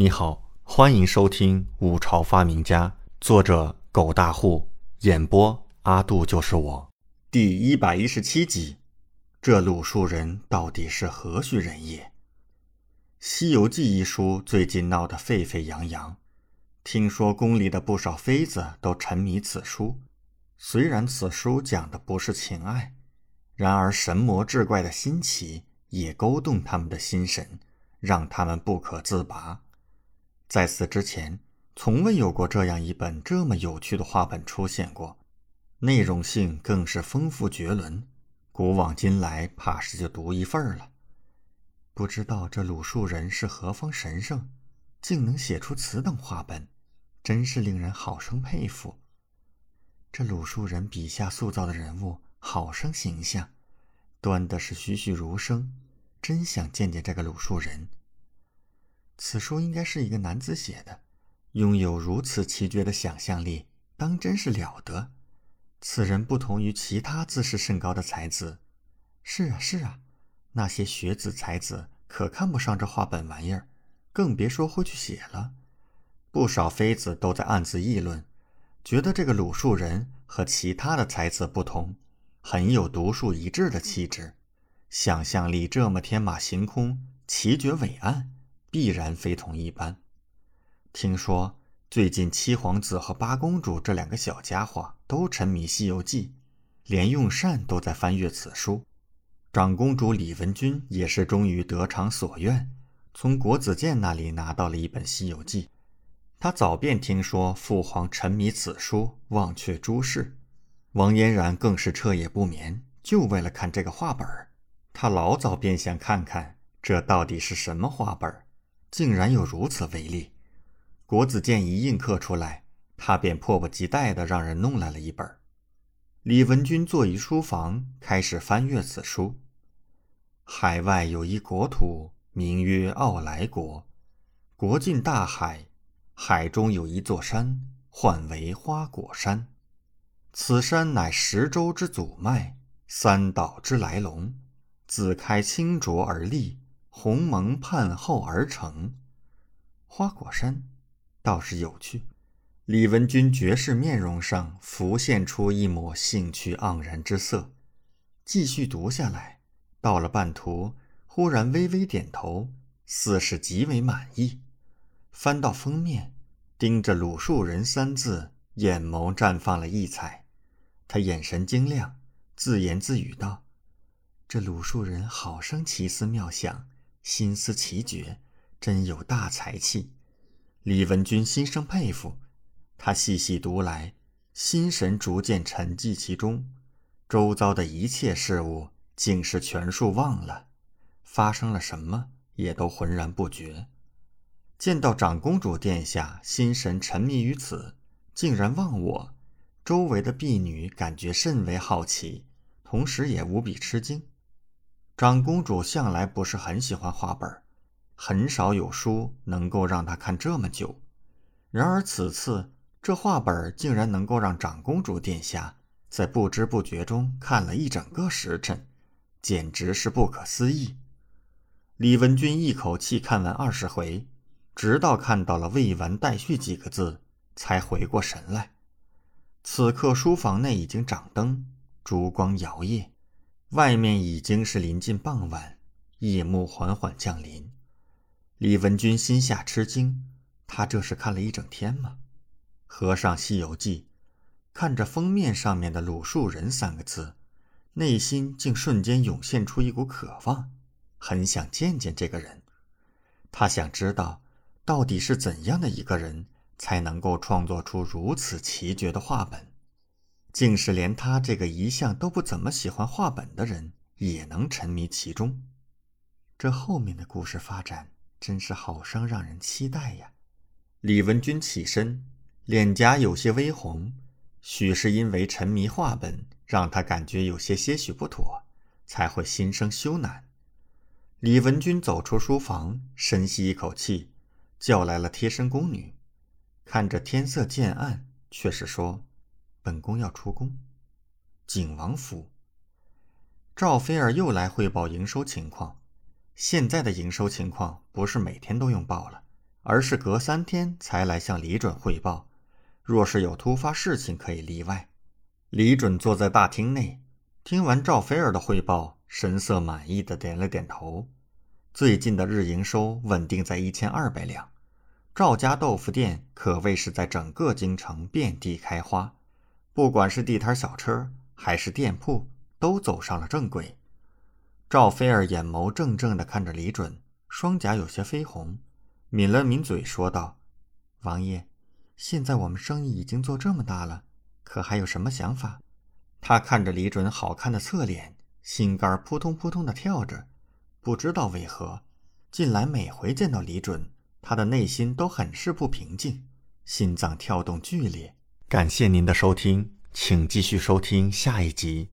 你好，欢迎收听《五朝发明家》，作者狗大户，演播阿杜就是我，第一百一十七集。这鲁树人到底是何许人也？《西游记》一书最近闹得沸沸扬扬，听说宫里的不少妃子都沉迷此书。虽然此书讲的不是情爱，然而神魔志怪的新奇也勾动他们的心神，让他们不可自拔。在此之前，从未有过这样一本这么有趣的画本出现过，内容性更是丰富绝伦。古往今来，怕是就独一份了。不知道这鲁树人是何方神圣，竟能写出此等画本，真是令人好生佩服。这鲁树人笔下塑造的人物好生形象，端的是栩栩如生，真想见见这个鲁树人。此书应该是一个男子写的，拥有如此奇绝的想象力，当真是了得。此人不同于其他自视甚高的才子。是啊，是啊，那些学子才子可看不上这画本玩意儿，更别说会去写了。不少妃子都在暗自议论，觉得这个鲁树人和其他的才子不同，很有独树一帜的气质，想象力这么天马行空，奇绝伟岸。必然非同一般。听说最近七皇子和八公主这两个小家伙都沉迷《西游记》，连用膳都在翻阅此书。长公主李文君也是终于得偿所愿，从国子监那里拿到了一本《西游记》。她早便听说父皇沉迷此书，忘却诸事。王嫣然更是彻夜不眠，就为了看这个画本他老早便想看看这到底是什么画本竟然有如此威力！国子监一印刻出来，他便迫不及待地让人弄来了一本。李文君坐于书房，开始翻阅此书。海外有一国土，名曰傲来国。国近大海，海中有一座山，唤为花果山。此山乃十洲之祖脉，三岛之来龙，自开清浊而立。鸿蒙盼后而成，花果山倒是有趣。李文君绝世面容上浮现出一抹兴趣盎然之色，继续读下来，到了半途，忽然微微点头，似是极为满意。翻到封面，盯着“鲁树人”三字，眼眸绽放了异彩。他眼神晶亮，自言自语道：“这鲁树人好生奇思妙想。”心思奇绝，真有大才气。李文君心生佩服。他细细读来，心神逐渐沉寂其中，周遭的一切事物竟是全数忘了，发生了什么也都浑然不觉。见到长公主殿下心神沉迷于此，竟然忘我，周围的婢女感觉甚为好奇，同时也无比吃惊。长公主向来不是很喜欢画本，很少有书能够让她看这么久。然而此次这画本竟然能够让长公主殿下在不知不觉中看了一整个时辰，简直是不可思议。李文君一口气看完二十回，直到看到了“未完待续”几个字，才回过神来。此刻书房内已经掌灯，烛光摇曳。外面已经是临近傍晚，夜幕缓缓降临。李文君心下吃惊，他这是看了一整天吗？合上《西游记》，看着封面上面的“鲁树人”三个字，内心竟瞬间涌现出一股渴望，很想见见这个人。他想知道，到底是怎样的一个人，才能够创作出如此奇绝的画本。竟是连他这个一向都不怎么喜欢画本的人也能沉迷其中，这后面的故事发展真是好生让人期待呀！李文君起身，脸颊有些微红，许是因为沉迷画本，让他感觉有些些许不妥，才会心生羞赧。李文君走出书房，深吸一口气，叫来了贴身宫女，看着天色渐暗，却是说。本宫要出宫，景王府。赵菲儿又来汇报营收情况。现在的营收情况不是每天都用报了，而是隔三天才来向李准汇报。若是有突发事情，可以例外。李准坐在大厅内，听完赵菲儿的汇报，神色满意的点了点头。最近的日营收稳定在一千二百两，赵家豆腐店可谓是在整个京城遍地开花，不管是地摊小车还是店铺，都走上了正轨。赵菲儿眼眸怔怔的看着李准，双颊有些绯红，抿了抿嘴说道：“王爷。”现在我们生意已经做这么大了，可还有什么想法？他看着李准好看的侧脸，心肝扑通扑通的跳着。不知道为何，近来每回见到李准，他的内心都很是不平静，心脏跳动剧烈。感谢您的收听，请继续收听下一集。